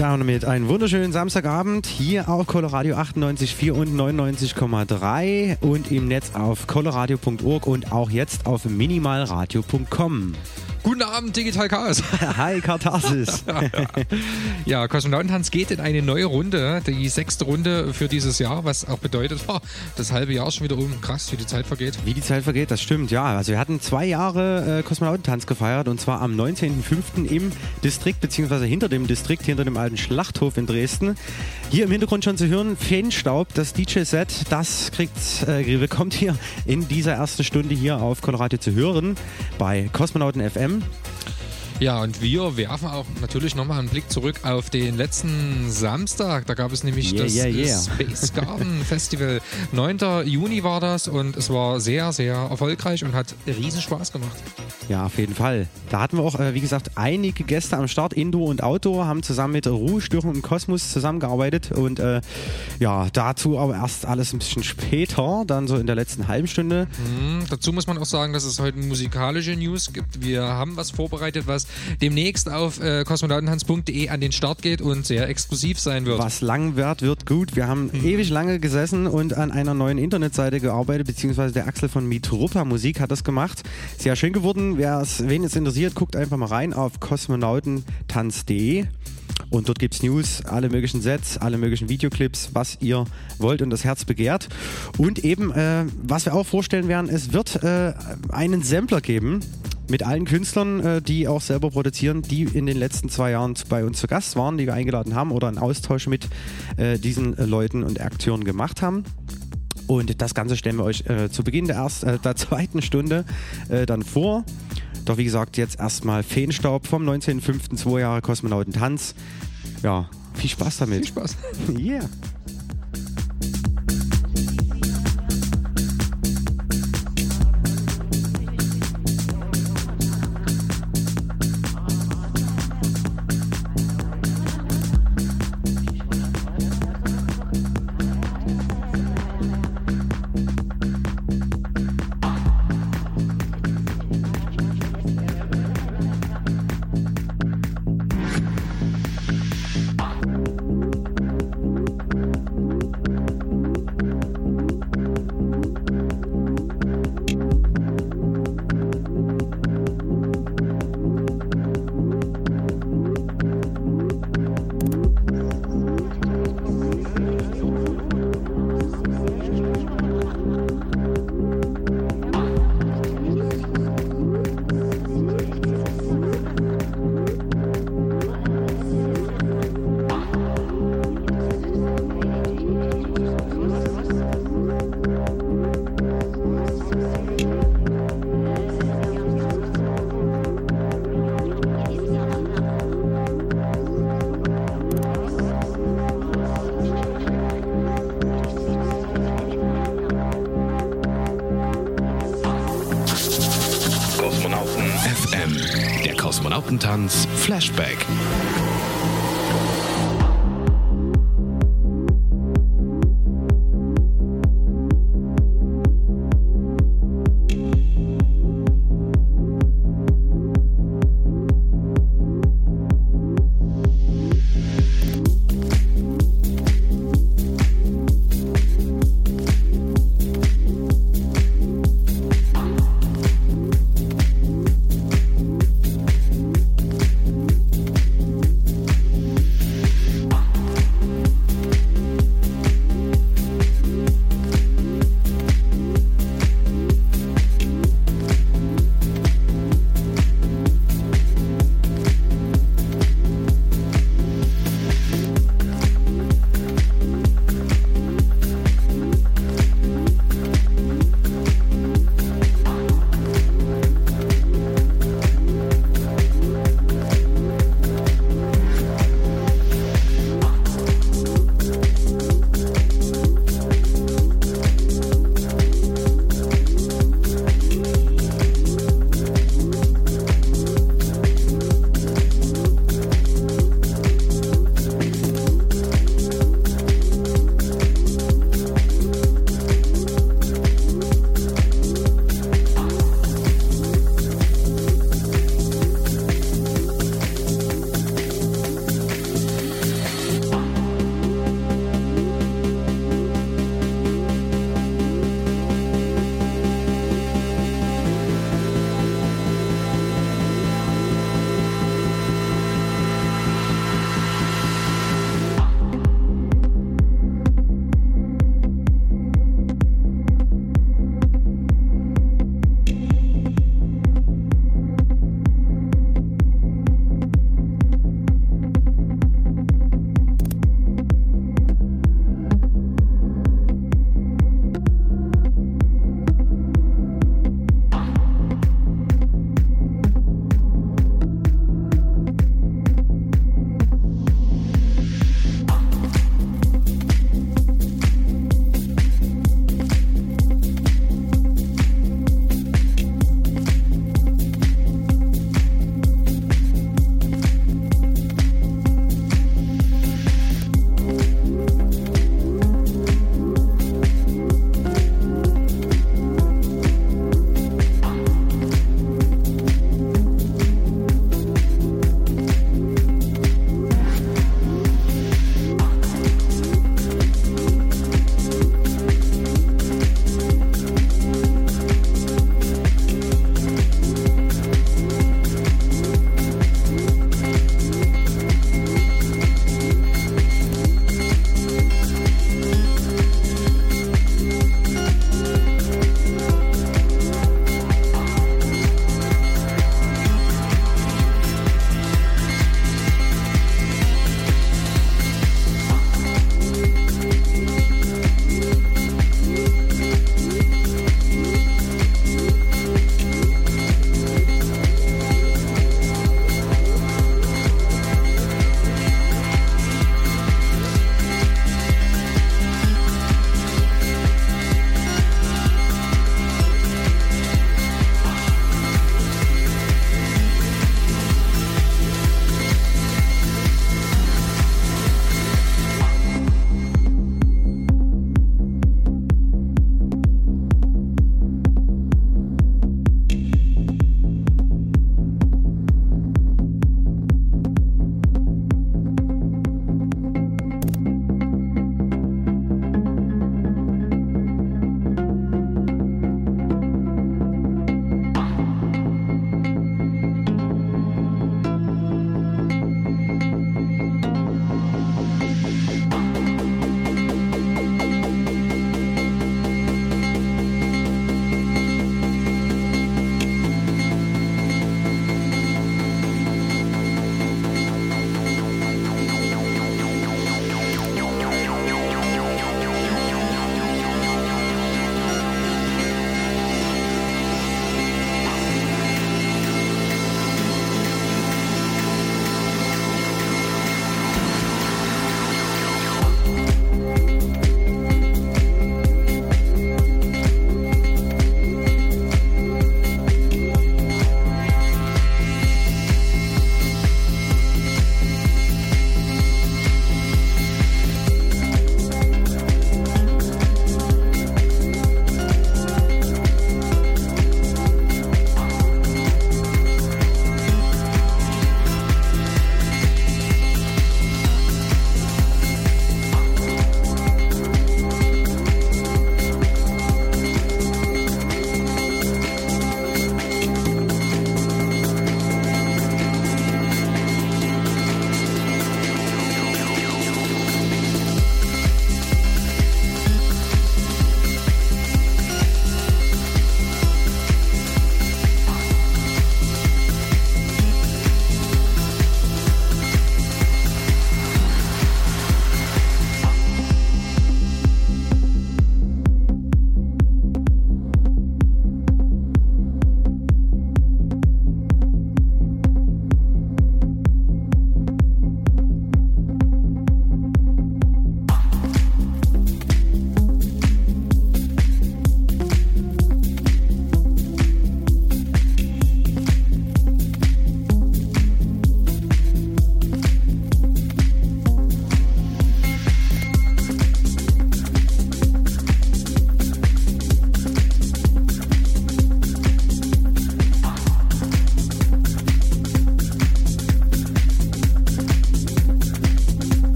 Damit einen wunderschönen Samstagabend hier auf Coloradio 98,4 und 99,3 und im Netz auf coloradio.org und auch jetzt auf minimalradio.com. Guten Abend, Digital Chaos. Hi, Katharsis. ja, Kosmonautentanz geht in eine neue Runde, die sechste Runde für dieses Jahr, was auch bedeutet, oh, das halbe Jahr schon wieder um. Krass, wie die Zeit vergeht. Wie die Zeit vergeht, das stimmt, ja. Also wir hatten zwei Jahre äh, Kosmonautentanz gefeiert und zwar am 19.05. im Distrikt, beziehungsweise hinter dem Distrikt, hinter dem alten Schlachthof in Dresden. Hier im Hintergrund schon zu hören, Feenstaub, das DJ-Set, das kriegt, äh, bekommt hier in dieser ersten Stunde hier auf Colorado zu hören bei Kosmonauten FM. Ja, und wir werfen auch natürlich nochmal einen Blick zurück auf den letzten Samstag. Da gab es nämlich yeah, das yeah, yeah. Space Garden Festival. 9. Juni war das und es war sehr, sehr erfolgreich und hat riesen Spaß gemacht. Ja, auf jeden Fall. Da hatten wir auch, äh, wie gesagt, einige Gäste am Start, Indoor und Outdoor, haben zusammen mit Ruhestörung im Kosmos zusammengearbeitet und äh, ja, dazu aber erst alles ein bisschen später, dann so in der letzten halben Stunde. Mhm, dazu muss man auch sagen, dass es heute musikalische News gibt. Wir haben was vorbereitet, was demnächst auf äh, kosmonautenhans.de an den Start geht und sehr exklusiv sein wird. Was lang wird, wird gut. Wir haben mhm. ewig lange gesessen und an einer neuen Internetseite gearbeitet, beziehungsweise der Axel von Mitrupa Musik hat das gemacht. Sehr schön geworden. wen es interessiert, guckt einfach mal rein auf kosmonautentanz.de. Und dort gibt es News, alle möglichen Sets, alle möglichen Videoclips, was ihr wollt und das Herz begehrt. Und eben, äh, was wir auch vorstellen werden, es wird äh, einen Sampler geben mit allen Künstlern, äh, die auch selber produzieren, die in den letzten zwei Jahren bei uns zu Gast waren, die wir eingeladen haben oder einen Austausch mit äh, diesen äh, Leuten und Akteuren gemacht haben. Und das Ganze stellen wir euch äh, zu Beginn der, erst, äh, der zweiten Stunde äh, dann vor. Doch wie gesagt, jetzt erstmal Feenstaub vom 19.05. zwei Jahre Kosmonautentanz. Ja, viel Spaß damit. Viel Spaß. yeah. Flashback.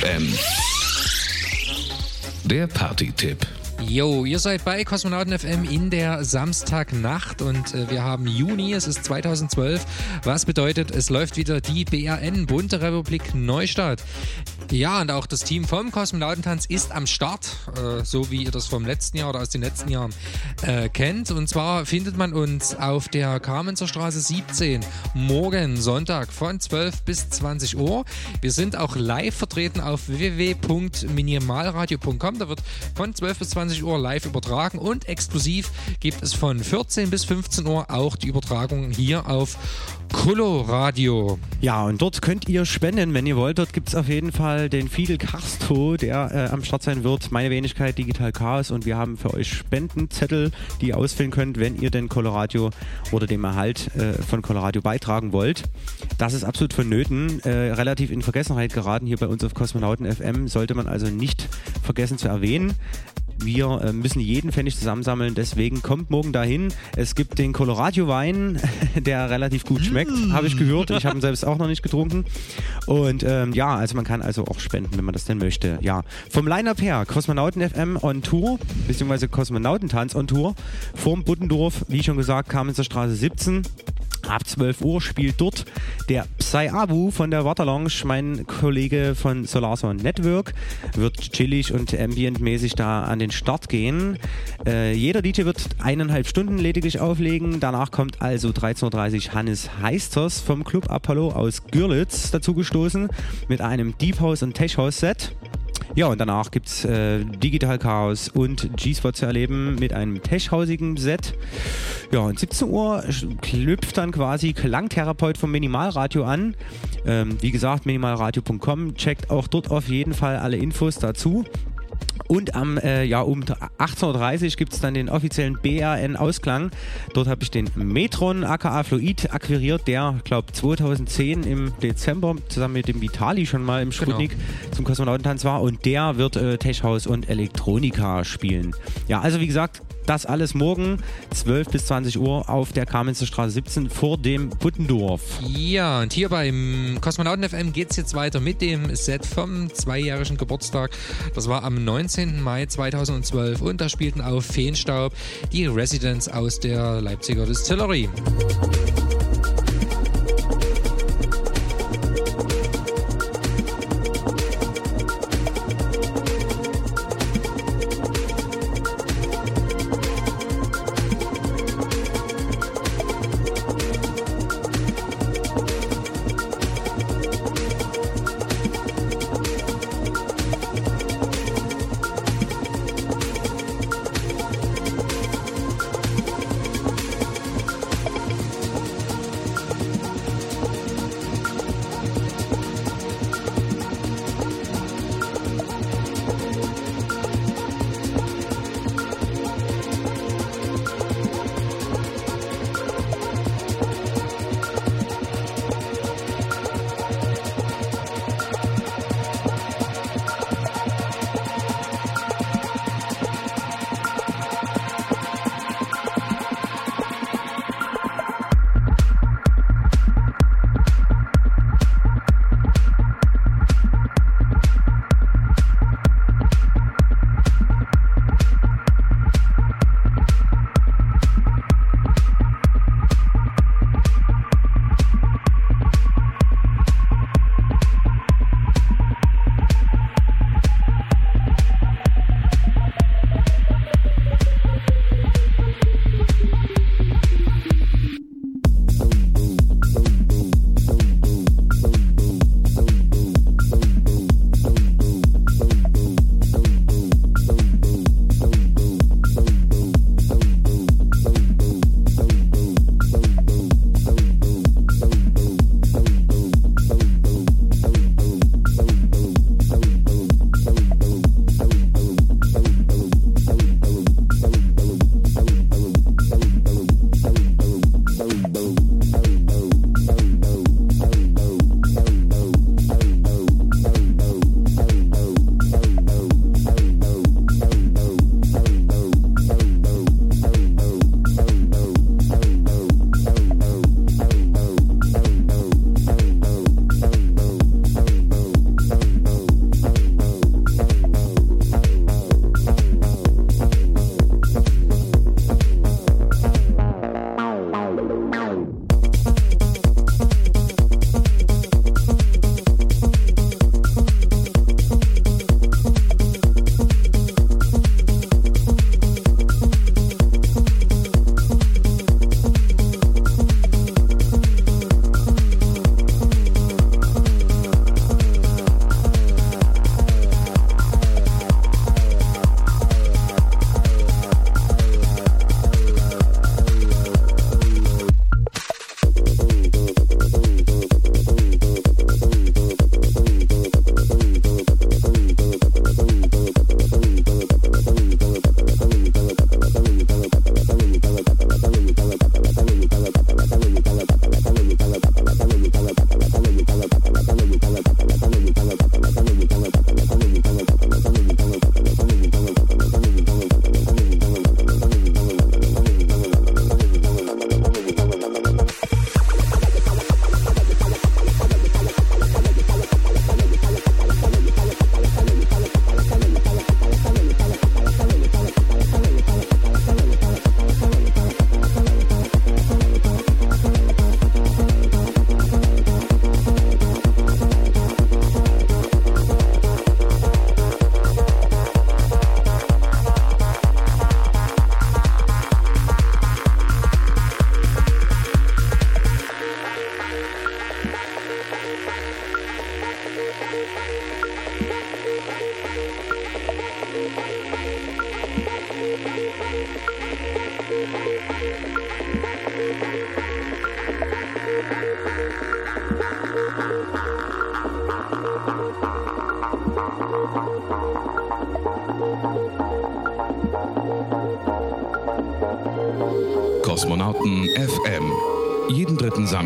FM. Der Party-Tipp. Jo, ihr seid bei Kosmonauten FM in der Samstagnacht und äh, wir haben Juni, es ist 2012, was bedeutet, es läuft wieder die BRN, Bunte Republik Neustadt. Ja, und auch das Team vom Kosmonautentanz ist am Start, äh, so wie ihr das vom letzten Jahr oder aus den letzten Jahren äh, kennt. Und zwar findet man uns auf der Kamenzer Straße 17 morgen Sonntag von 12 bis 20 Uhr. Wir sind auch live vertreten auf www.minimalradio.com. Da wird von 12 bis 20 Uhr live übertragen und exklusiv gibt es von 14 bis 15 Uhr auch die Übertragung hier auf Coloradio. Ja, und dort könnt ihr spenden, wenn ihr wollt. Dort gibt es auf jeden Fall den Fidel Castro, der äh, am Start sein wird. Meine Wenigkeit Digital Chaos. Und wir haben für euch Spendenzettel, die ihr ausfüllen könnt, wenn ihr den Coloradio oder dem Erhalt äh, von Coloradio beitragen wollt. Das ist absolut vonnöten. Äh, relativ in Vergessenheit geraten hier bei uns auf Kosmonauten FM. Sollte man also nicht vergessen zu erwähnen. Wir äh, müssen jeden Pfennig zusammensammeln, deswegen kommt morgen dahin. Es gibt den Colorado Wein, der relativ gut schmeckt, mm. habe ich gehört. Ich habe ihn selbst auch noch nicht getrunken. Und ähm, ja, also man kann also auch spenden, wenn man das denn möchte. Ja, vom Line-Up her, Kosmonauten FM on Tour, beziehungsweise Kosmonautentanz on Tour, vorm Buttendorf, wie schon gesagt, Kamenzer Straße 17. Ab 12 Uhr spielt dort der Psy Abu von der Waterlounge, mein Kollege von Solarson Network, wird chillig und ambientmäßig da an den Start gehen. Äh, jeder DJ wird eineinhalb Stunden lediglich auflegen. Danach kommt also 13.30 Uhr Hannes Heisters vom Club Apollo aus Görlitz dazugestoßen mit einem Deep House und Tech House Set. Ja, und danach gibt es äh, Digital Chaos und G-Spot zu erleben mit einem techhausigen Set. Ja, und 17 Uhr knüpft dann quasi Klangtherapeut vom Minimalradio an. Ähm, wie gesagt, minimalradio.com. Checkt auch dort auf jeden Fall alle Infos dazu. Und am, äh, ja, um 18.30 Uhr gibt es dann den offiziellen BRN-Ausklang. Dort habe ich den Metron aka Fluid akquiriert, der, glaube 2010 im Dezember zusammen mit dem Vitali schon mal im genau. Sputnik genau. zum Kosmonautentanz war. Und der wird äh, Tech House und Elektronika spielen. Ja, also wie gesagt, das alles morgen 12 bis 20 Uhr auf der Kamenzer Straße 17 vor dem Buttendorf. Ja, und hier beim Kosmonauten FM geht es jetzt weiter mit dem Set vom zweijährigen Geburtstag. Das war am 19. Mai 2012 und da spielten auf Feenstaub die Residents aus der Leipziger Distillery.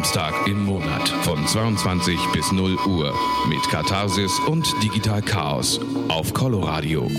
Samstag im Monat von 22 bis 0 Uhr mit Katharsis und Digital Chaos auf Coloradio.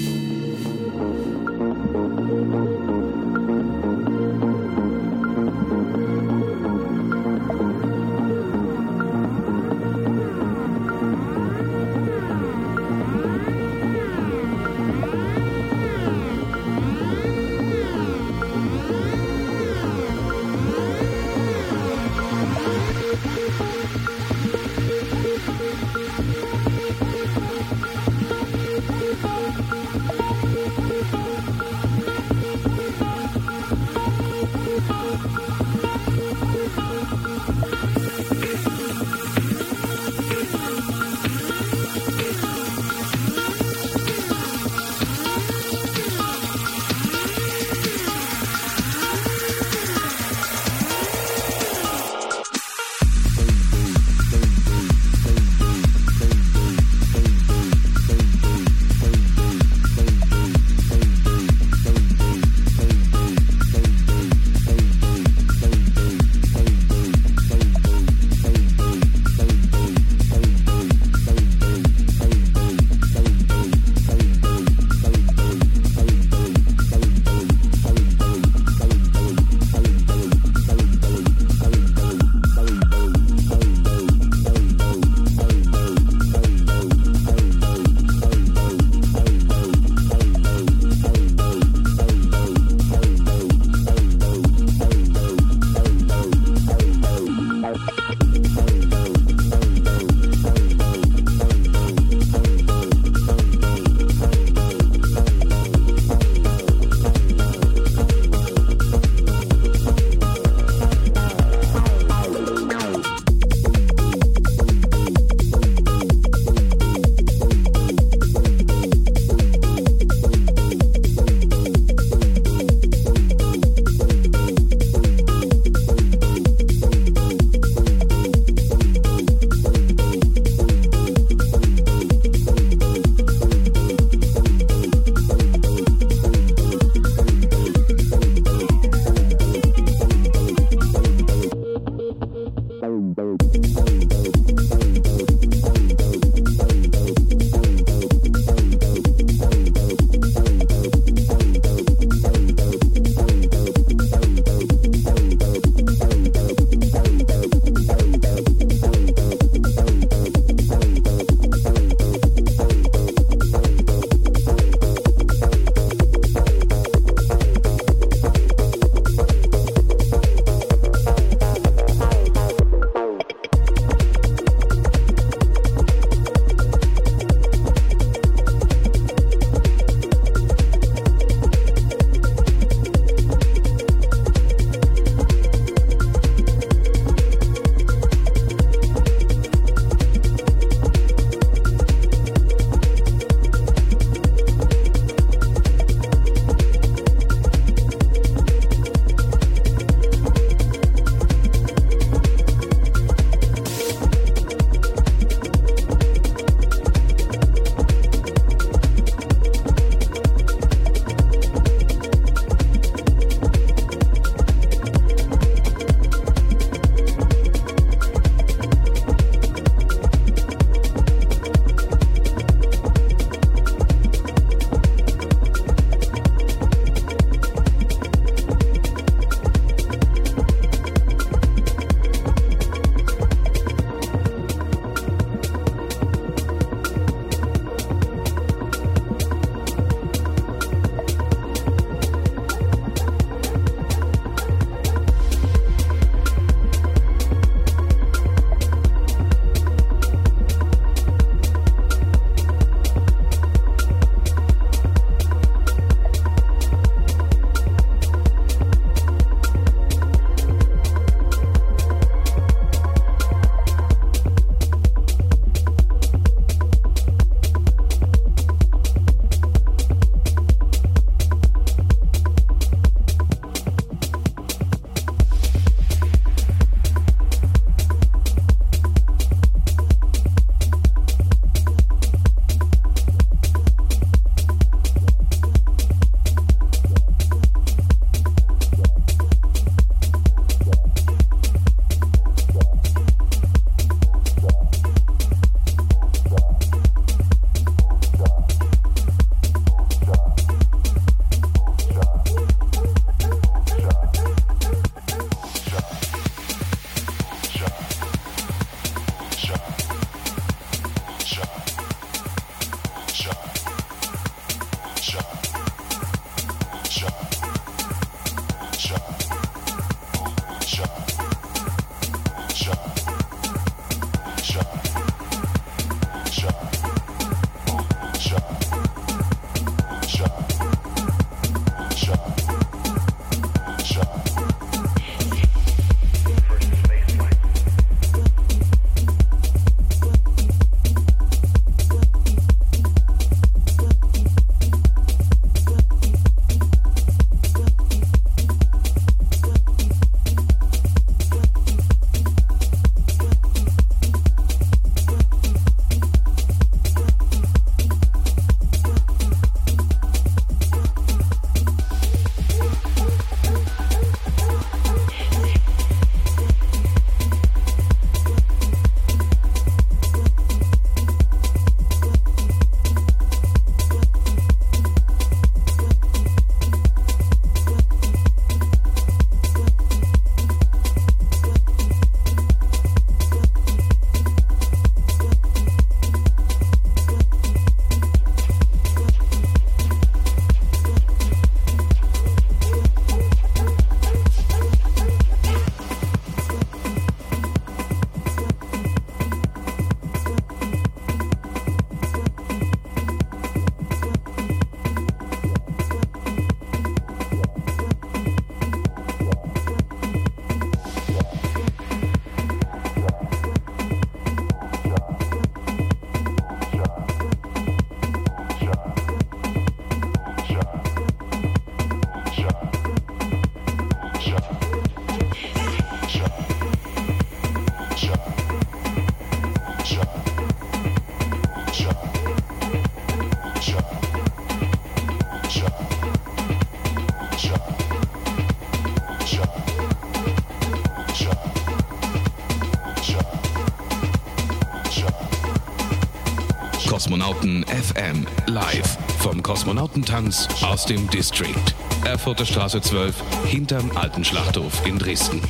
FM live vom Kosmonautentanz aus dem District. Erfurter Straße 12 hinterm alten Schlachthof in Dresden.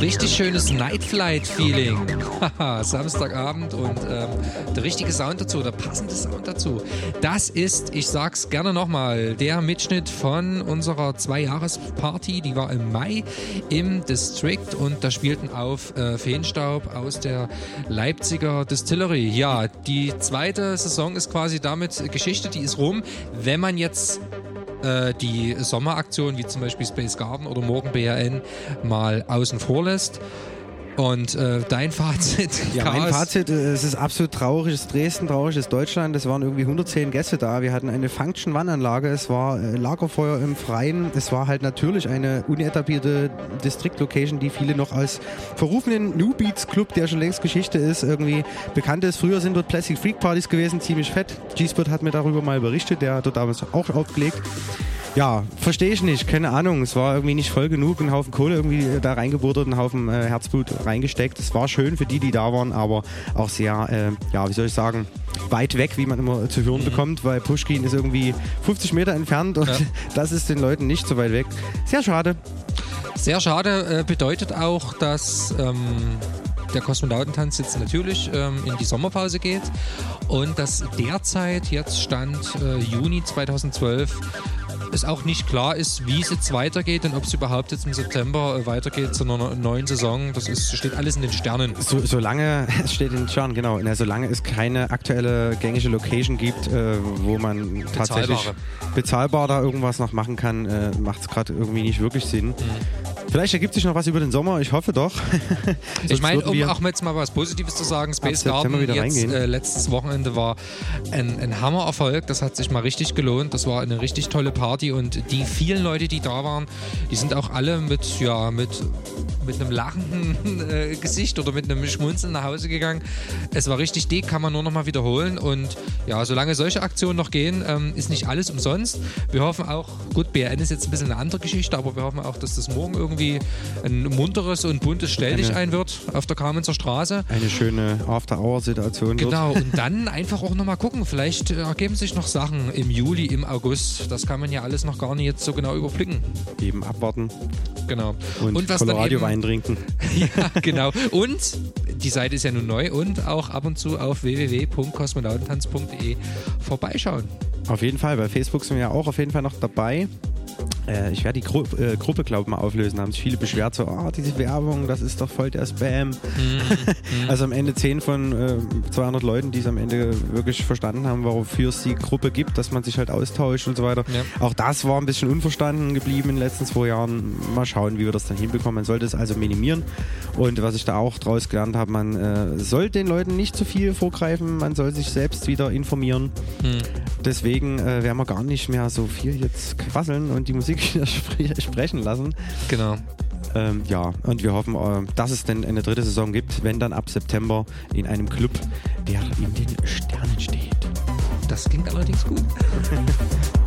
Richtig schönes Nightflight-Feeling. Samstagabend und ähm, der richtige Sound dazu, der passende Sound dazu. Das ist, ich sag's gerne nochmal, der Mitschnitt von unserer Zwei-Jahres-Party. Die war im Mai im District und da spielten auf äh, Feenstaub aus der Leipziger Distillery. Ja, die zweite Saison ist quasi damit Geschichte, die ist rum. Wenn man jetzt äh, die Sommeraktionen wie zum Beispiel Space Garden oder Morgen BRN mal außen vor lässt. Und äh, dein Fazit? Ja, Chaos. mein Fazit, äh, es ist absolut traurig, es ist Dresden, traurig ist Deutschland. Es waren irgendwie 110 Gäste da. Wir hatten eine Function-Wannanlage, es war äh, Lagerfeuer im Freien. Es war halt natürlich eine unetablierte District-Location, die viele noch als verrufenen New Beats Club, der schon längst Geschichte ist, irgendwie bekannt ist. Früher sind dort Plastic Freak Partys gewesen, ziemlich fett. G-Spot hat mir darüber mal berichtet, der hat dort damals auch aufgelegt. Ja, verstehe ich nicht, keine Ahnung. Es war irgendwie nicht voll genug, ein Haufen Kohle irgendwie da reingebuttert, ein Haufen äh, Herzblut reingesteckt. Es war schön für die, die da waren, aber auch sehr, äh, ja, wie soll ich sagen, weit weg, wie man immer zu hören mhm. bekommt, weil Pushkin ist irgendwie 50 Meter entfernt und ja. das ist den Leuten nicht so weit weg. Sehr schade. Sehr schade äh, bedeutet auch, dass ähm, der Kosmonautentanz jetzt natürlich ähm, in die Sommerpause geht und dass derzeit jetzt Stand äh, Juni 2012 es auch nicht klar ist, wie es jetzt weitergeht und ob es überhaupt jetzt im September äh, weitergeht zu einer neuen Saison. Das ist, steht alles in den Sternen. So, solange, es steht in den Sternen, genau. Na, solange es keine aktuelle gängige Location gibt, äh, wo man tatsächlich bezahlbar da irgendwas noch machen kann, äh, macht es gerade irgendwie nicht wirklich Sinn. Mhm. Vielleicht ergibt sich noch was über den Sommer, ich hoffe doch. ich meine, um auch jetzt mal was Positives zu sagen, Space Garden jetzt, äh, letztes Wochenende war ein, ein Hammererfolg, das hat sich mal richtig gelohnt, das war eine richtig tolle Party und die vielen Leute, die da waren, die sind auch alle mit, ja, mit mit einem lachenden äh, Gesicht oder mit einem Schmunzeln nach Hause gegangen. Es war richtig dick, kann man nur noch mal wiederholen. Und ja, solange solche Aktionen noch gehen, ähm, ist nicht alles umsonst. Wir hoffen auch, gut, BRN ist jetzt ein bisschen eine andere Geschichte, aber wir hoffen auch, dass das morgen irgendwie ein munteres und buntes Stelldichein wird auf der Kamenzer Straße. Eine schöne After-Hour-Situation. Genau, und dann einfach auch noch mal gucken. Vielleicht ergeben sich noch Sachen im Juli, im August. Das kann man ja alles noch gar nicht jetzt so genau überblicken. Eben abwarten. Genau. Und, und was Colorado dann eben, Wein trinken. ja, genau. Und die Seite ist ja nun neu und auch ab und zu auf www.kosmonautentanz.de vorbeischauen. Auf jeden Fall, bei Facebook sind wir ja auch auf jeden Fall noch dabei. Äh, ich werde die Gru äh, Gruppe, glaube ich, mal auflösen. Da haben sich viele beschwert, so, oh, diese Werbung, das ist doch voll der Spam. Mhm. also am Ende 10 von äh, 200 Leuten, die es am Ende wirklich verstanden haben, wofür es die Gruppe gibt, dass man sich halt austauscht und so weiter. Ja. Auch das war ein bisschen unverstanden geblieben in den letzten zwei Jahren. Mal schauen, wie wir das dann hinbekommen. Man sollte es also minimieren. Und was ich da auch draus gelernt habe, man äh, soll den Leuten nicht zu viel vorgreifen, man soll sich selbst wieder informieren. Mhm. Deswegen äh, werden wir gar nicht mehr so viel jetzt quasseln und die Musik sprechen lassen. Genau. Ähm, ja, und wir hoffen, äh, dass es denn eine dritte Saison gibt, wenn dann ab September in einem Club, der in den Sternen steht. Das klingt allerdings gut.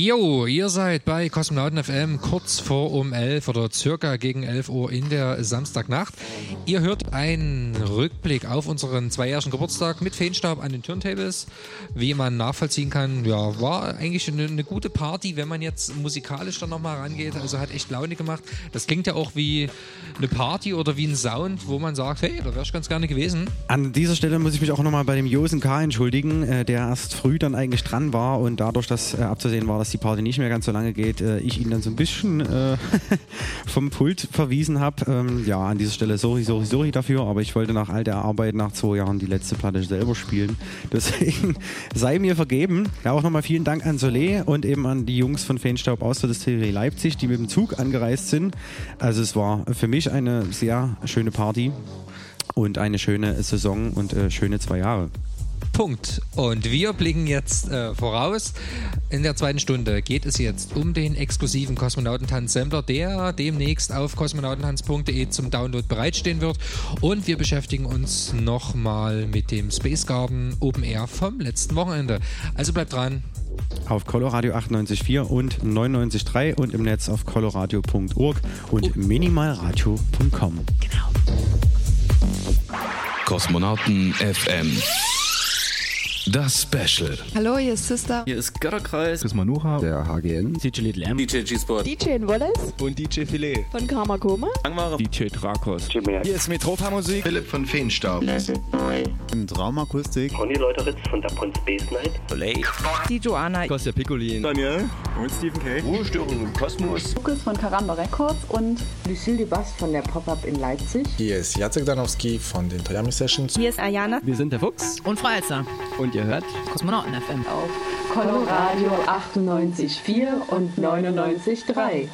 Jo, ihr seid bei Kosmonauten FM kurz vor um 11 oder circa gegen 11 Uhr in der Samstagnacht. Ihr hört einen Rückblick auf unseren zweijährigen Geburtstag mit Feenstaub an den Turntables. Wie man nachvollziehen kann, ja, war eigentlich eine, eine gute Party, wenn man jetzt musikalisch dann nochmal rangeht. Also hat echt Laune gemacht. Das klingt ja auch wie eine Party oder wie ein Sound, wo man sagt, hey, da wäre ich ganz gerne gewesen. An dieser Stelle muss ich mich auch nochmal bei dem Josen K. entschuldigen, äh, der erst früh dann eigentlich dran war und dadurch, dass äh, abzusehen war, dass die Party nicht mehr ganz so lange geht, äh, ich ihn dann so ein bisschen äh, vom Pult verwiesen habe. Ähm, ja, an dieser Stelle sorry, sorry, sorry dafür, aber ich wollte nach all der Arbeit nach zwei Jahren die letzte Platte selber spielen. Deswegen sei mir vergeben. Ja, auch nochmal vielen Dank an Soleil und eben an die Jungs von Feenstaub aus der Distillerie Leipzig, die mit dem Zug angereist sind. Also es war für mich eine sehr schöne Party und eine schöne Saison und äh, schöne zwei Jahre. Punkt. Und wir blicken jetzt äh, voraus. In der zweiten Stunde geht es jetzt um den exklusiven Kosmonautentanz-Sampler, der demnächst auf kosmonautentanz.de zum Download bereitstehen wird. Und wir beschäftigen uns nochmal mit dem Space Garden Open Air vom letzten Wochenende. Also bleibt dran. Auf Coloradio 98.4 und 99.3 und im Netz auf coloradio.org und oh. minimalradio.com. Genau. Kosmonauten FM. Das Special. Hallo, hier ist Sister. Hier ist Götterkreis. Chris Manucha. Der HGN. DJ Little M. DJ G-Sport. DJ Wallace. Und DJ Filet. Von Karma Koma. Angmare. DJ Drakos. Hier ist Metropa Musik. Philipp von Feenstaub. Im Traumakustik. Conny Leuteritz von Dapon Space Night. Olay. Die Joanna. Kostja Piccolin. Daniel. Und Stephen K. Ruhestörung im Kosmos. Lukas von Karamba Records und Lucille Bass von der Pop-Up in Leipzig. Hier ist Jacek Danowski von den Toyami Sessions. Hier ist Ayana. Wir sind der Fuchs. Und Frau Elster. Und ihr hört Kosmonauten. FM. Auf Coloradio 98,4 und 99,3.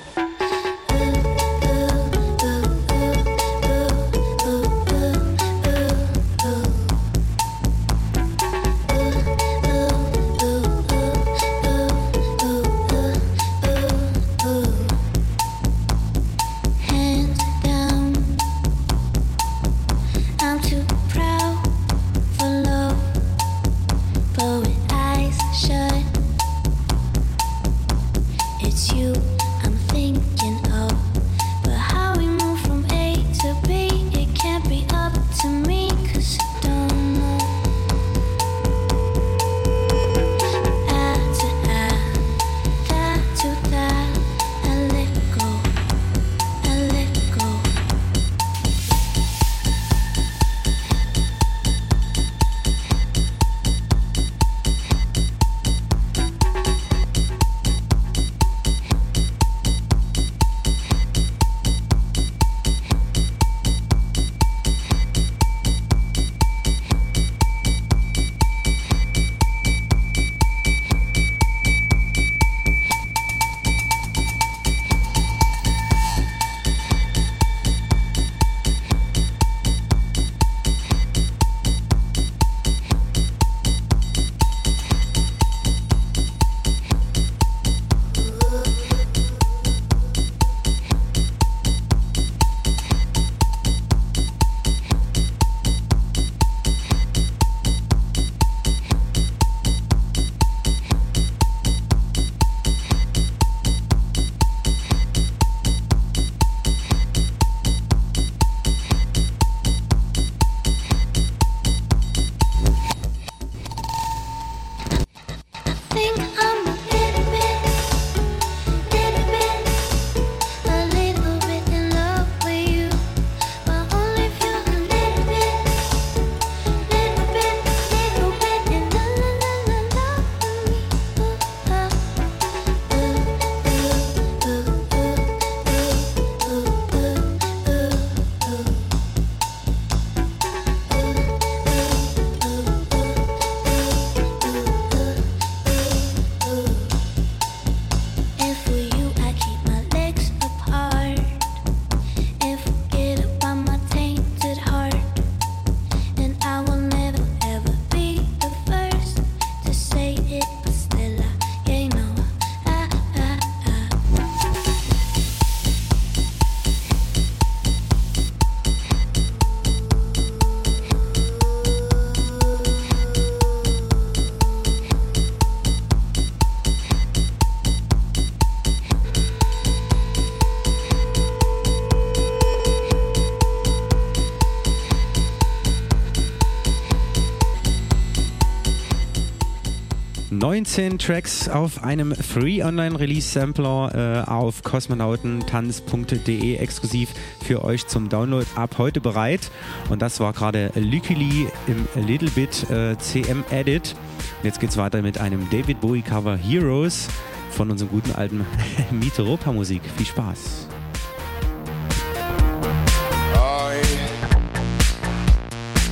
19 Tracks auf einem Free Online Release Sampler äh, auf kosmonautentanz.de exklusiv für euch zum Download ab heute bereit. Und das war gerade Lykili im Little Bit äh, CM Edit. Und jetzt geht's weiter mit einem David Bowie Cover Heroes von unserem guten alten Miteuropa Musik. Viel Spaß.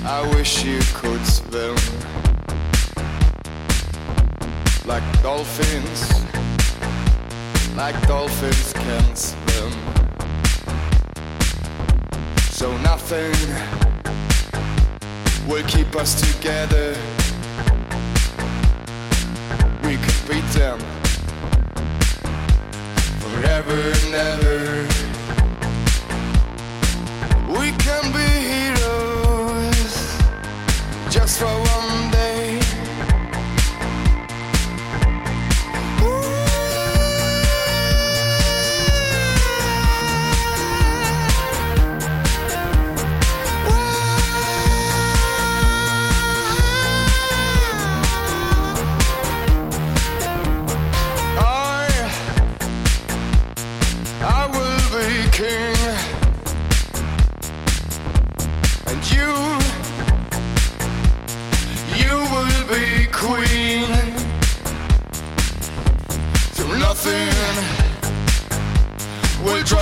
I wish you could swim like dolphins, like dolphins can swim. So nothing will keep us together. We could beat them forever and ever. We can be heroes just for one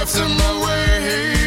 what's in my way.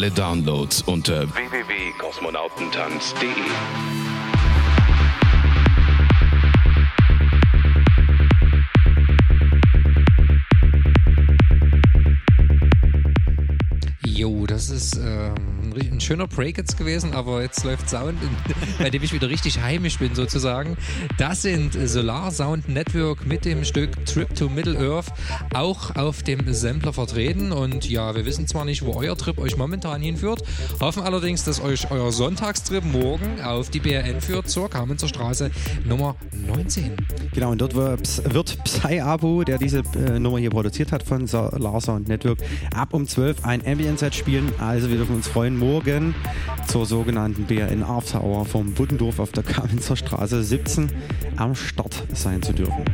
Alle Downloads unter www.kosmonautentanz.de. Jo, das ist ähm, ein, ein, schöner Break jetzt gewesen, aber jetzt läuft Sound, bei dem ich wieder richtig heimisch bin sozusagen. Das sind Solar Sound Network mit dem Stück Trip to Middle Earth auch auf dem Sampler vertreten. Und ja, wir wissen zwar nicht, wo euer Trip euch momentan hinführt, hoffen allerdings, dass euch euer Sonntagstrip morgen auf die BRN führt zur Kamenzer Straße Nummer 19. Genau, und dort wird Psy Abu, der diese äh, Nummer hier produziert hat von Solar Sound Network, ab um 12 ein Ambient-Set spielen. Also wir dürfen uns freuen, morgen zur sogenannten BRN After Hour vom Buddendorf auf der Kamenzer Straße 17 am Start sein zu dürfen.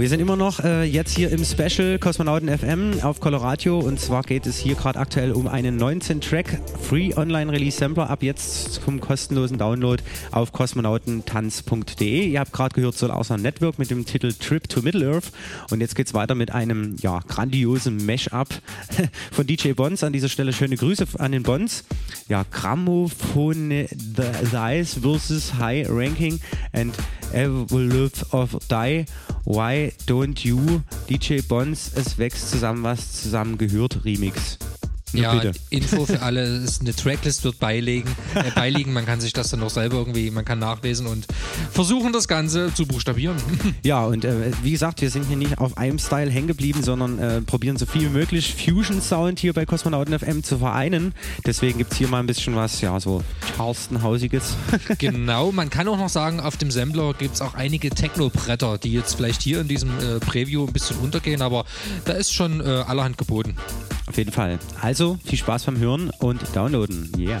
Wir sind immer noch äh, jetzt hier im Special Kosmonauten FM auf Coloradio und zwar geht es hier gerade aktuell um einen 19-Track Free Online Release Sampler ab jetzt zum kostenlosen Download auf kosmonautentanz.de. Ihr habt gerade gehört Soul Außer Network mit dem Titel Trip to Middle-earth und jetzt geht es weiter mit einem ja, grandiosen Mash-up von DJ Bonds. An dieser Stelle schöne Grüße an den Bonds. Ja, Grammophone The Thighs versus High Ranking and Evolve of Die. Why Don't You? DJ Bonds, es wächst zusammen, was zusammen gehört, Remix. Nur ja, bitte. Info für alle, ist eine Tracklist wird beilegen, äh, beiliegen, man kann sich das dann noch selber irgendwie, man kann nachlesen und versuchen das Ganze zu buchstabieren. Ja, und äh, wie gesagt, wir sind hier nicht auf einem Style hängen geblieben, sondern äh, probieren so viel wie möglich Fusion Sound hier bei Kosmonauten FM zu vereinen. Deswegen gibt es hier mal ein bisschen was, ja, so Charleston-hausiges. genau, man kann auch noch sagen, auf dem Sampler gibt es auch einige Techno-Bretter, die jetzt vielleicht hier in diesem äh, Preview ein bisschen untergehen, aber da ist schon äh, allerhand geboten. Auf jeden Fall. Also viel Spaß beim Hören und Downloaden. Yeah.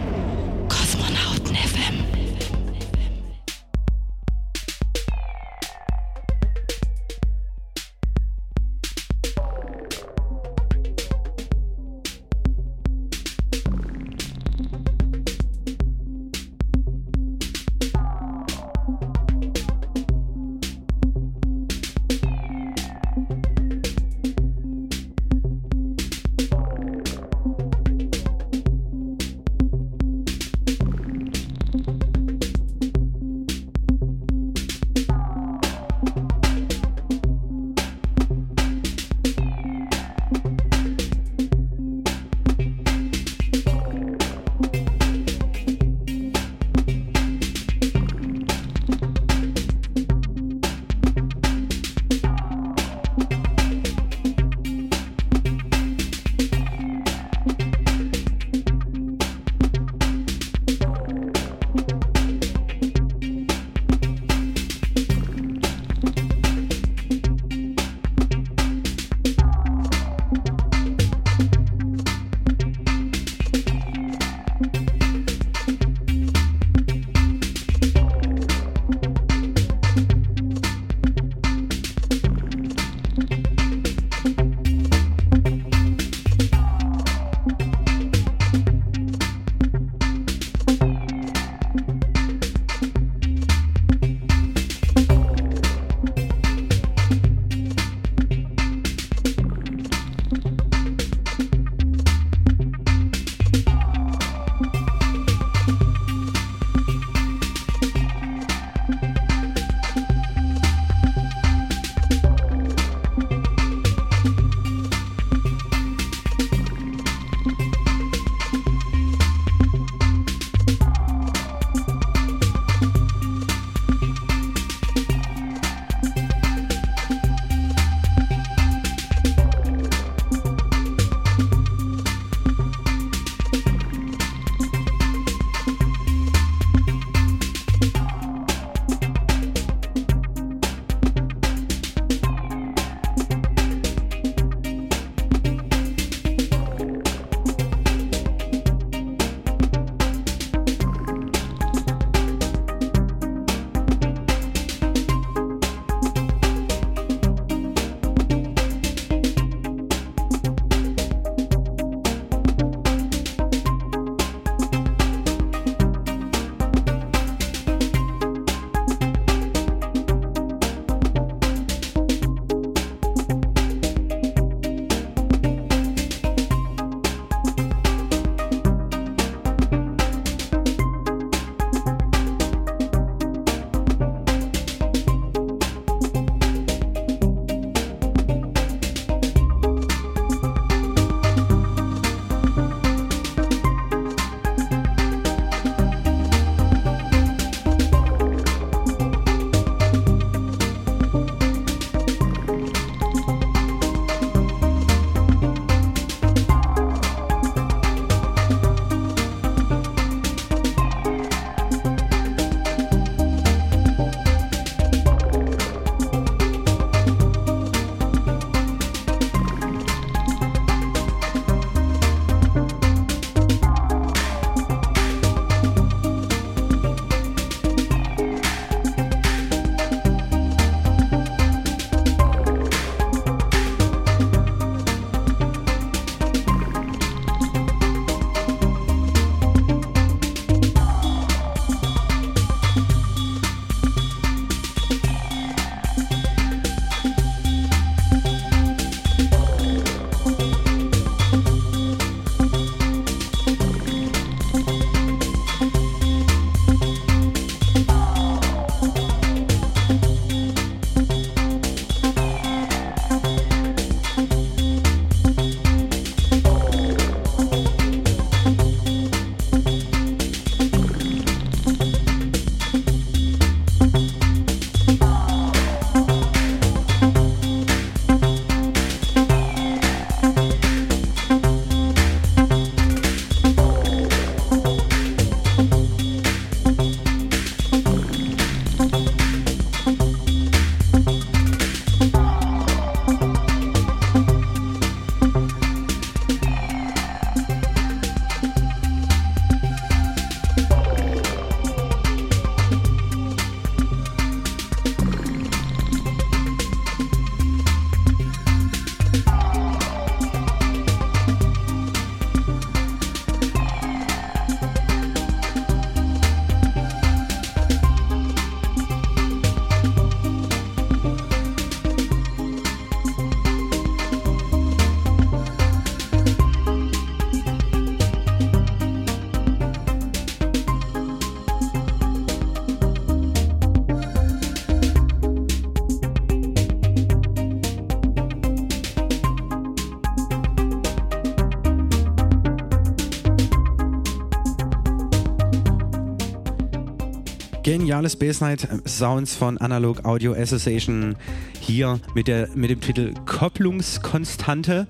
Geniale Space Night Sounds von Analog Audio Association hier mit, der, mit dem Titel Kopplungskonstante.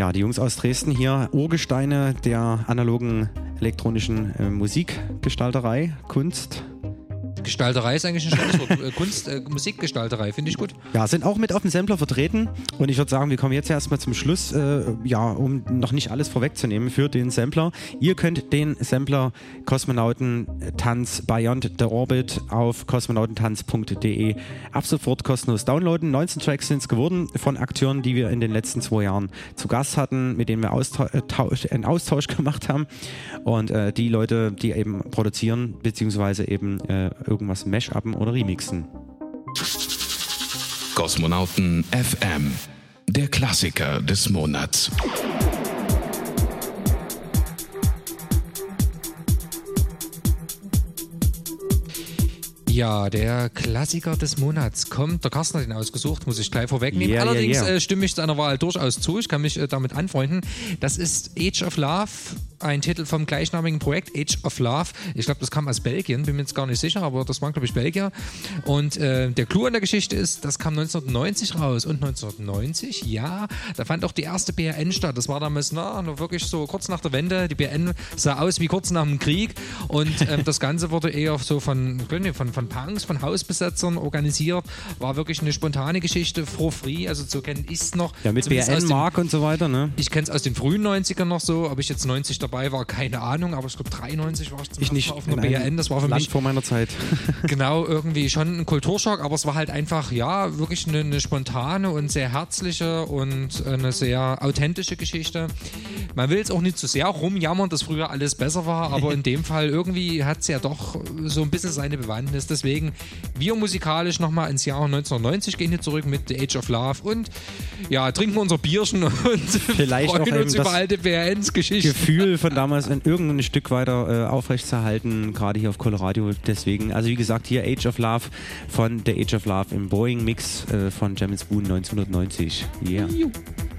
Ja, die Jungs aus Dresden hier, Urgesteine der analogen elektronischen äh, Musikgestalterei, Kunst. Gestalterei ist eigentlich ein schönes Wort. Äh, Kunst, äh, Musikgestalterei, finde ich gut. Ja, sind auch mit auf dem Sampler vertreten. Und ich würde sagen, wir kommen jetzt erstmal zum Schluss, äh, ja, um noch nicht alles vorwegzunehmen für den Sampler. Ihr könnt den Sampler Kosmonautentanz Beyond the Orbit auf kosmonautentanz.de ab sofort kostenlos downloaden. 19 Tracks sind es geworden von Akteuren, die wir in den letzten zwei Jahren zu Gast hatten, mit denen wir Austausch, einen Austausch gemacht haben. Und äh, die Leute, die eben produzieren, beziehungsweise eben äh, irgendwas mashuppen oder remixen. Kosmonauten FM, der Klassiker des Monats. Ja, der Klassiker des Monats kommt. Der Carsten hat ihn ausgesucht, muss ich gleich vorwegnehmen. Yeah, Allerdings yeah, yeah. Äh, stimme ich seiner Wahl durchaus zu. Ich kann mich äh, damit anfreunden. Das ist Age of Love, ein Titel vom gleichnamigen Projekt Age of Love. Ich glaube, das kam aus Belgien, bin mir jetzt gar nicht sicher, aber das waren, glaube ich, Belgier. Und äh, der Clou an der Geschichte ist, das kam 1990 raus. Und 1990, ja, da fand auch die erste BRN statt. Das war damals, na, nur wirklich so kurz nach der Wende. Die BRN sah aus wie kurz nach dem Krieg. Und ähm, das Ganze wurde eher so von, von, von Punks, von Hausbesetzern organisiert. War wirklich eine spontane Geschichte, for free. Also so kenne ich es noch. Ja, mit dem- BN-Mark und so weiter, ne? ich kenne es aus den frühen 90ern noch so, ob ich jetzt 90 dabei war, keine Ahnung, aber ich glaube 93 war ich zum Ich nicht auf einer BRN, das war für Land mich vor meiner Zeit. genau irgendwie schon ein Kulturschock, aber es war halt einfach, ja, wirklich eine, eine spontane und sehr herzliche und eine sehr authentische Geschichte. Man will jetzt auch nicht zu sehr rumjammern, dass früher alles besser war, aber in dem Fall irgendwie hat es ja doch so ein bisschen seine Bewandtnis. Deswegen wir musikalisch nochmal ins Jahr 1990 gehen hier zurück mit The Age of Love und ja, trinken unser Bierchen und Vielleicht freuen uns über alte BRNs-Geschichten. Gefühl von damals in irgendein Stück weiter äh, aufrechtzuerhalten, gerade hier auf Colorado. Deswegen, also wie gesagt, hier Age of Love von The Age of Love im Boeing Mix äh, von Jam Spoon 1990. Yeah. Come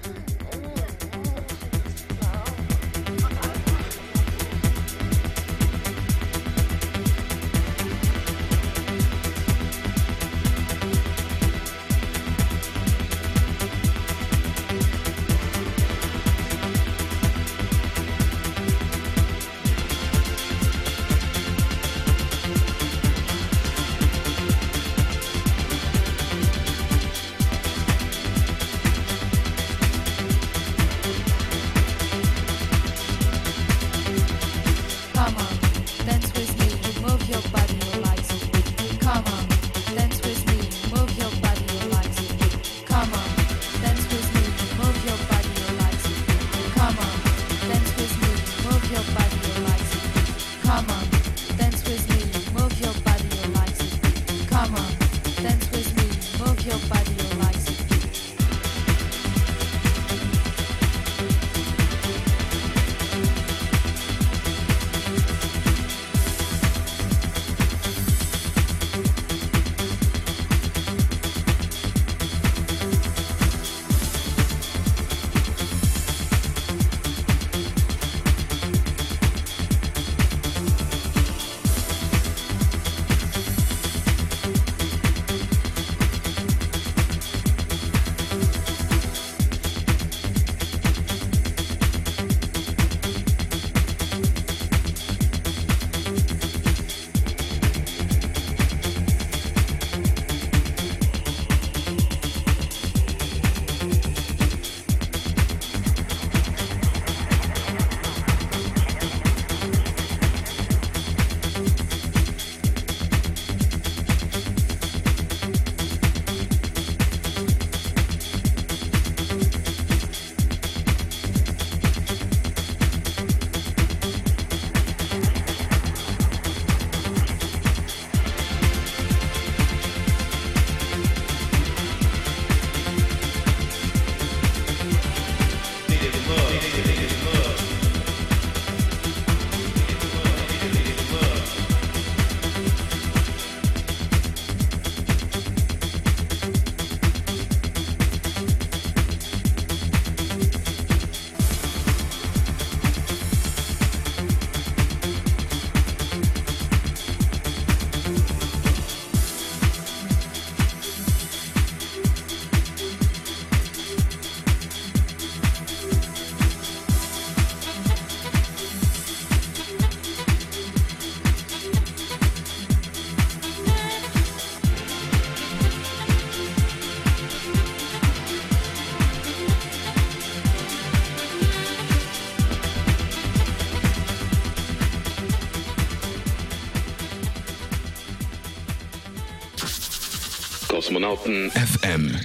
Kosmonauten FM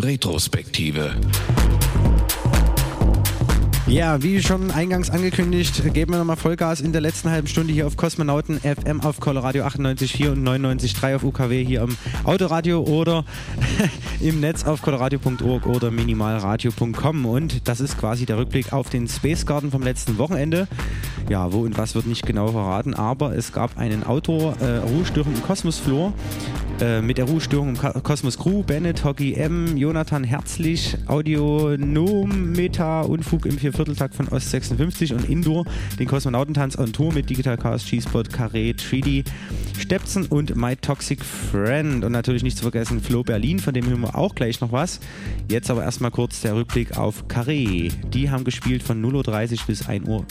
Retrospektive. Ja, wie schon eingangs angekündigt, geben wir nochmal Vollgas in der letzten halben Stunde hier auf Kosmonauten FM auf Coloradio 98.4 und 99.3 auf UKW hier im Autoradio oder im Netz auf coloradio.org oder minimalradio.com. Und das ist quasi der Rückblick auf den Space Garden vom letzten Wochenende. Ja, wo und was wird nicht genau verraten, aber es gab einen Outdoor-Ruhestörung im Kosmos Floor äh, mit der Ruhestörung im Kosmos Crew, Bennett, Hockey M, Jonathan Herzlich, Audionom, Meta, Unfug im Viervierteltakt von Ost 56 und Indoor, den Kosmonautentanz on Tour mit Digital Chaos, G-Spot, Carré, 3D, Stepson und My Toxic Friend. Und natürlich nicht zu vergessen Flo Berlin, von dem hören wir auch gleich noch was. Jetzt aber erstmal kurz der Rückblick auf Carré. Die haben gespielt von 0.30 Uhr bis 1.45 Uhr.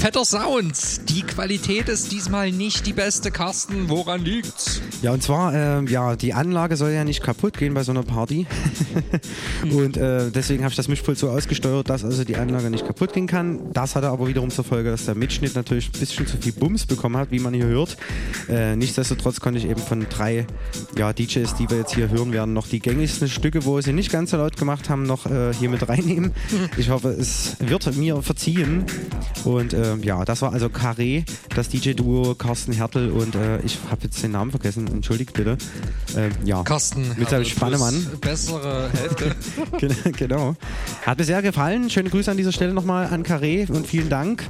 Fetter Sound. Die Qualität ist diesmal nicht die beste. Carsten, woran liegt's? Ja, und zwar, ähm, ja, die Anlage soll ja nicht kaputt gehen bei so einer Party. und äh, deswegen habe ich das Mischpult so ausgesteuert, dass also die Anlage nicht kaputt gehen kann. Das hatte aber wiederum zur Folge, dass der Mitschnitt natürlich ein bisschen zu viel Bums bekommen hat, wie man hier hört. Äh, nichtsdestotrotz konnte ich eben von drei ja, DJs, die wir jetzt hier hören werden, noch die gängigsten Stücke, wo sie nicht ganz so laut gemacht haben, noch äh, hier mit reinnehmen. Ich hoffe, es wird mir verziehen. Und äh, ja, das war also Carré, das DJ-Duo Carsten Hertel und äh, ich habe jetzt den Namen vergessen, entschuldigt bitte. Äh, ja, Carsten mit seinem Spannemann. Bessere Hälfte. genau. Hat mir sehr gefallen. Schöne Grüße an dieser Stelle nochmal an Carré und vielen Dank.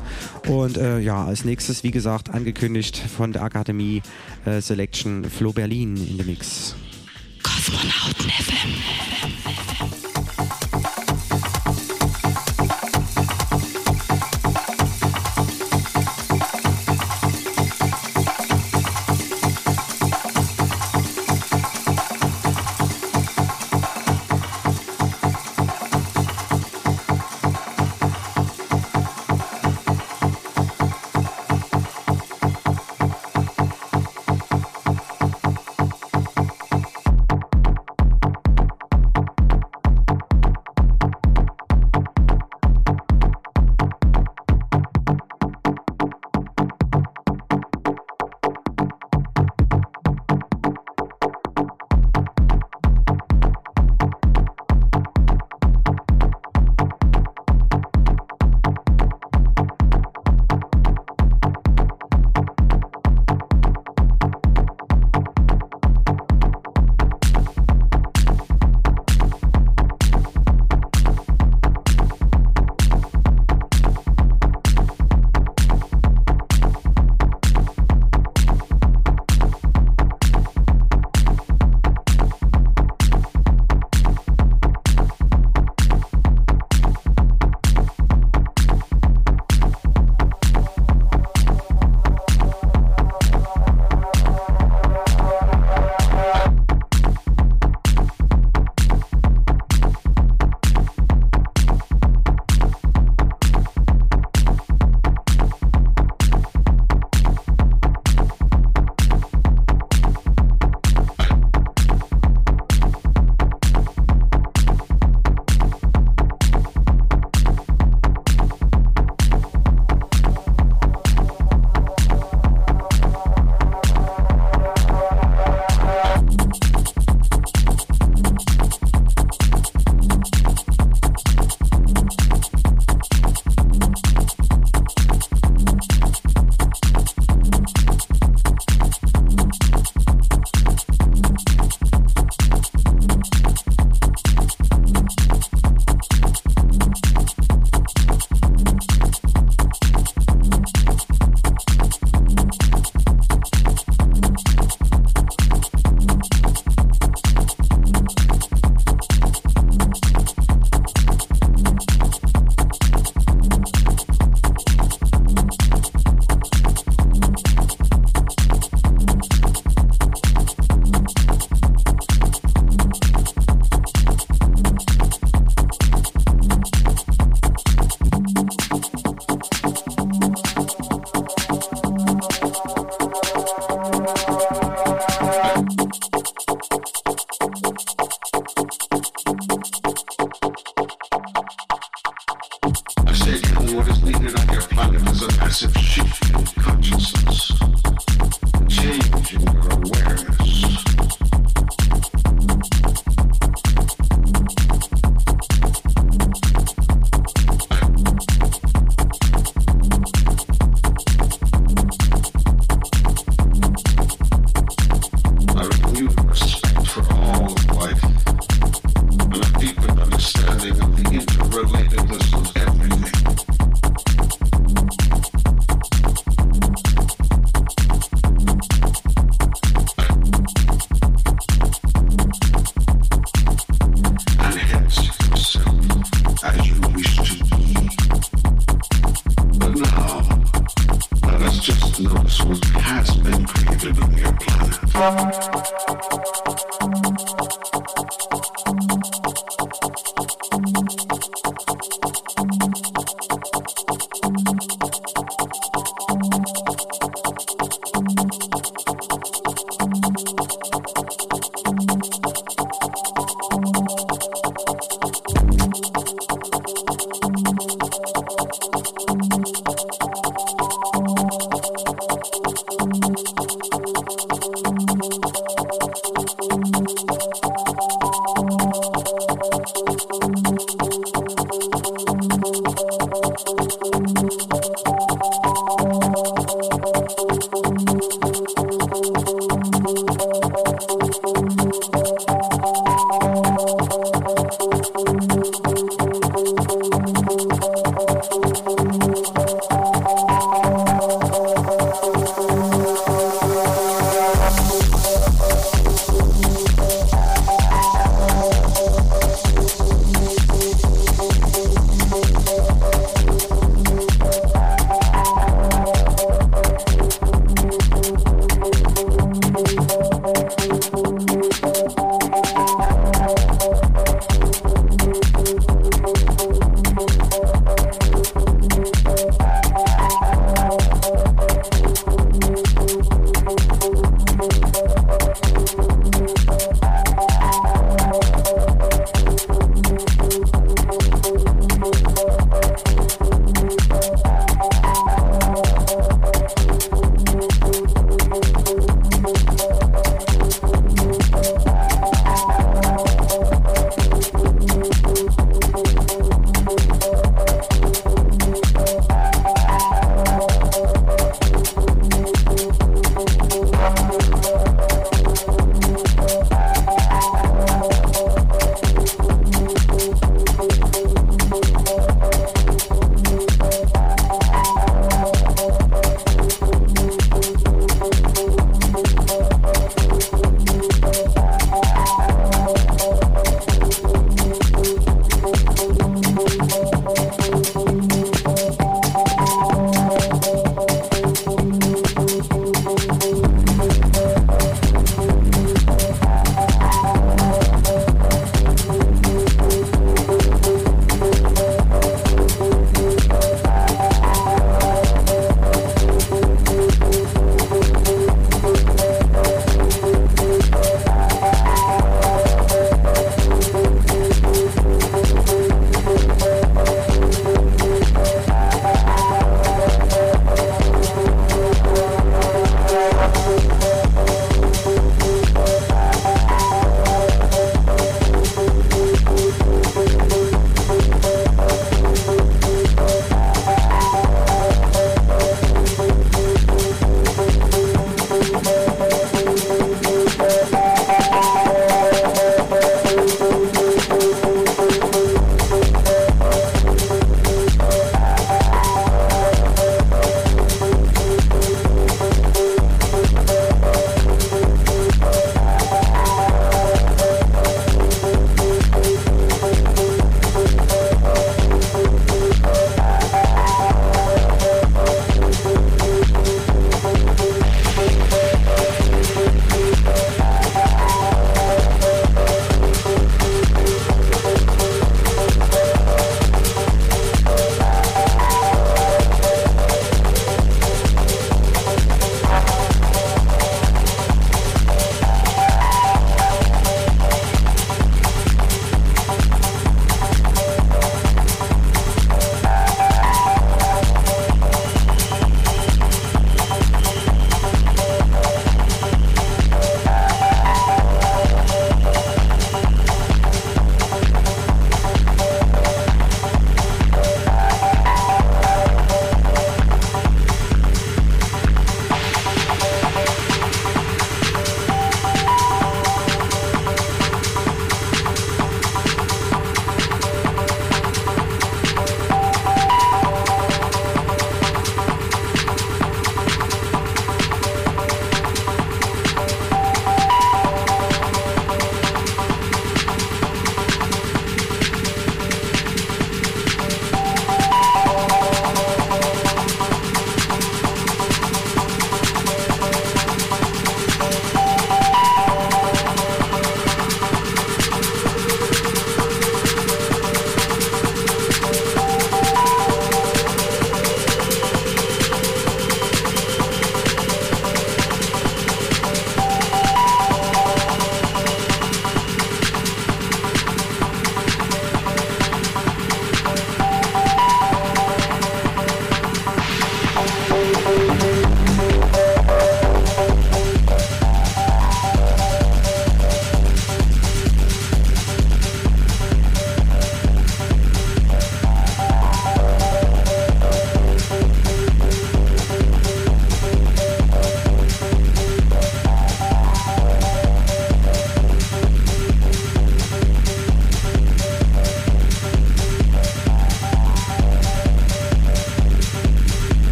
Und äh, ja, als nächstes, wie gesagt, angekündigt von der Akademie äh, Selection Flo Berlin in der Mix. Kosmonauten FM.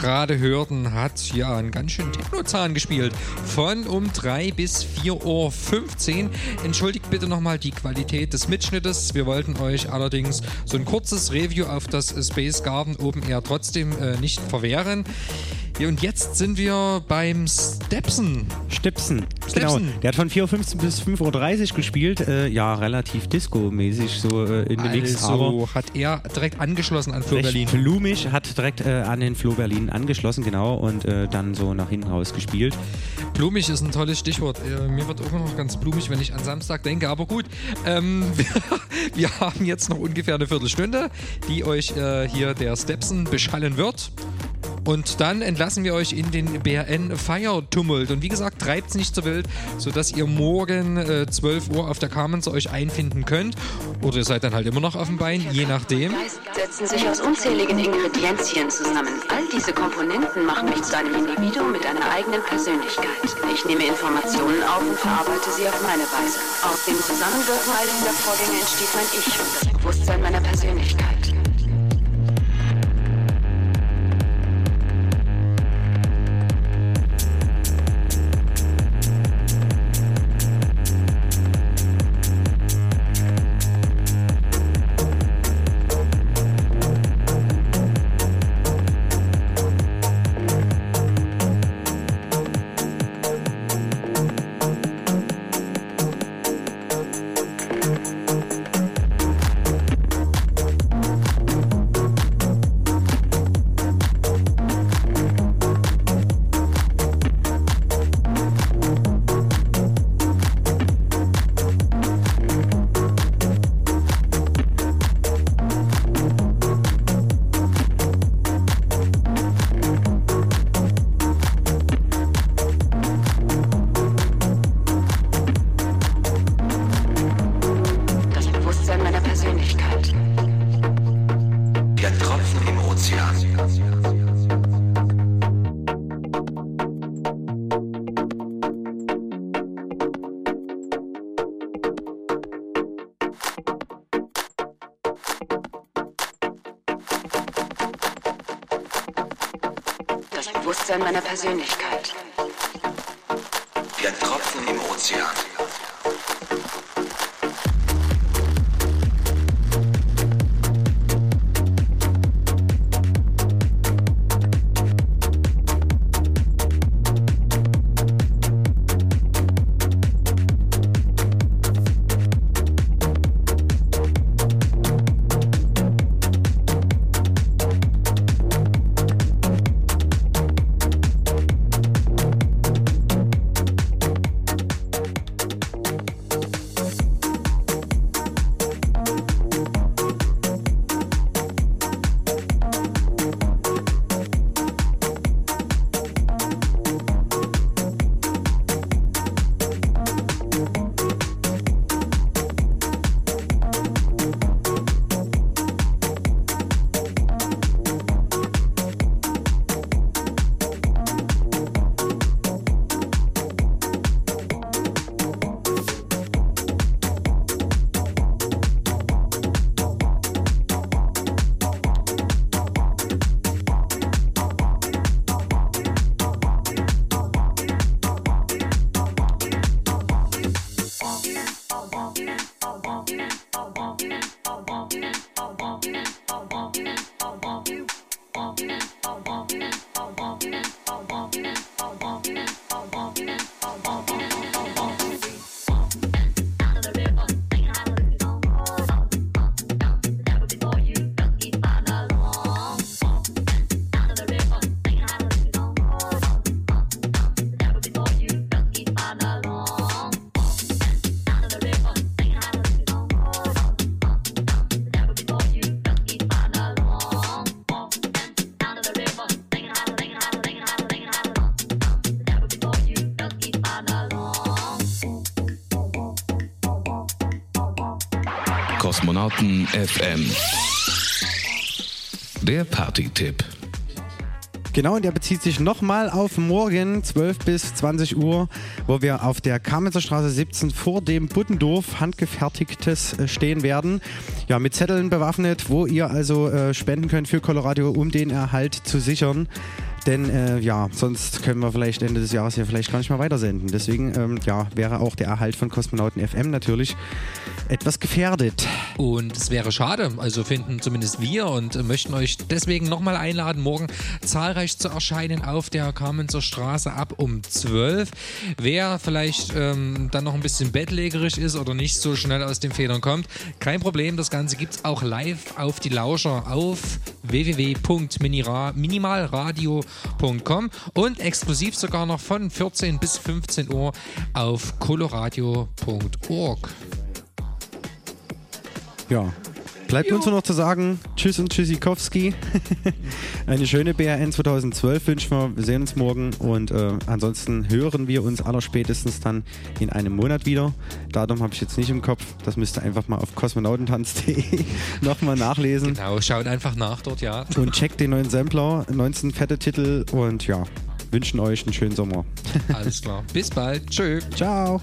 Gerade hörten, hat ja einen ganz schönen Technozahn gespielt. Von um 3 bis 4.15 Uhr. Entschuldigt bitte nochmal die Qualität des Mitschnittes. Wir wollten euch allerdings so ein kurzes Review auf das Space Garden Open Air trotzdem äh, nicht verwehren. Ja, und jetzt sind wir beim Stepson. Stepson. Genau. Der hat von 4.15 Uhr bis 5.30 Uhr gespielt. Äh, ja, relativ Disco-mäßig so äh, in dem Mix. Also hat er direkt angeschlossen an Flo Berlin. blumig, hat direkt äh, an den Flo Berlin angeschlossen, genau, und äh, dann so nach hinten raus gespielt. Blumig ist ein tolles Stichwort. Äh, mir wird auch noch ganz blumig, wenn ich an Samstag denke. Aber gut, ähm, wir, wir haben jetzt noch ungefähr eine Viertelstunde, die euch äh, hier der Stepson beschallen wird. Und dann entlassen wir euch in den BRN Feiertummelt. Und wie gesagt, treibt es nicht so wild, sodass ihr morgen äh, 12 Uhr auf der Carmens euch einfinden könnt. Oder ihr seid dann halt immer noch auf dem Bein, je nachdem. setzen sich aus unzähligen Ingredienzien zusammen. All diese Komponenten machen mich zu einem Individuum mit einer eigenen Persönlichkeit. Ich nehme Informationen auf und verarbeite sie auf meine Weise. Aus dem Zusammenwirken all dieser Vorgänge entsteht mein Ich und das Bewusstsein meiner Persönlichkeit. Bewusstsein meiner Persönlichkeit. Kosmonauten FM. Der Party-Tipp. Genau, und der bezieht sich nochmal auf morgen 12 bis 20 Uhr, wo wir auf der Kamenzer Straße 17 vor dem Buttendorf handgefertigtes äh, stehen werden. Ja, mit Zetteln bewaffnet, wo ihr also äh, spenden könnt für Colorado, um den Erhalt zu sichern. Denn äh, ja, sonst können wir vielleicht Ende des Jahres ja vielleicht gar nicht mehr weitersenden. Deswegen ähm, ja, wäre auch der Erhalt von Kosmonauten FM natürlich etwas gefährdet. Und es wäre schade, also finden zumindest wir und möchten euch deswegen nochmal einladen, morgen zahlreich zu erscheinen auf der Kamenzer Straße ab um 12. Wer vielleicht ähm, dann noch ein bisschen bettlägerig ist oder nicht so schnell aus den Federn kommt, kein Problem, das Ganze gibt es auch live auf die Lauscher auf www.minimalradio.com und exklusiv sogar noch von 14 bis 15 Uhr auf coloradio.org. Ja. Bleibt uns nur noch zu sagen, tschüss und tschüssikowski. Eine schöne BRN 2012 wünschen wir. Wir sehen uns morgen und äh, ansonsten hören wir uns allerspätestens dann in einem Monat wieder. Datum habe ich jetzt nicht im Kopf. Das müsst ihr einfach mal auf kosmonautentanz.de nochmal nachlesen. Genau, schaut einfach nach dort, ja. Und checkt den neuen Sampler, 19 fette Titel und ja, wünschen euch einen schönen Sommer. Alles klar. Bis bald. Tschö. Ciao.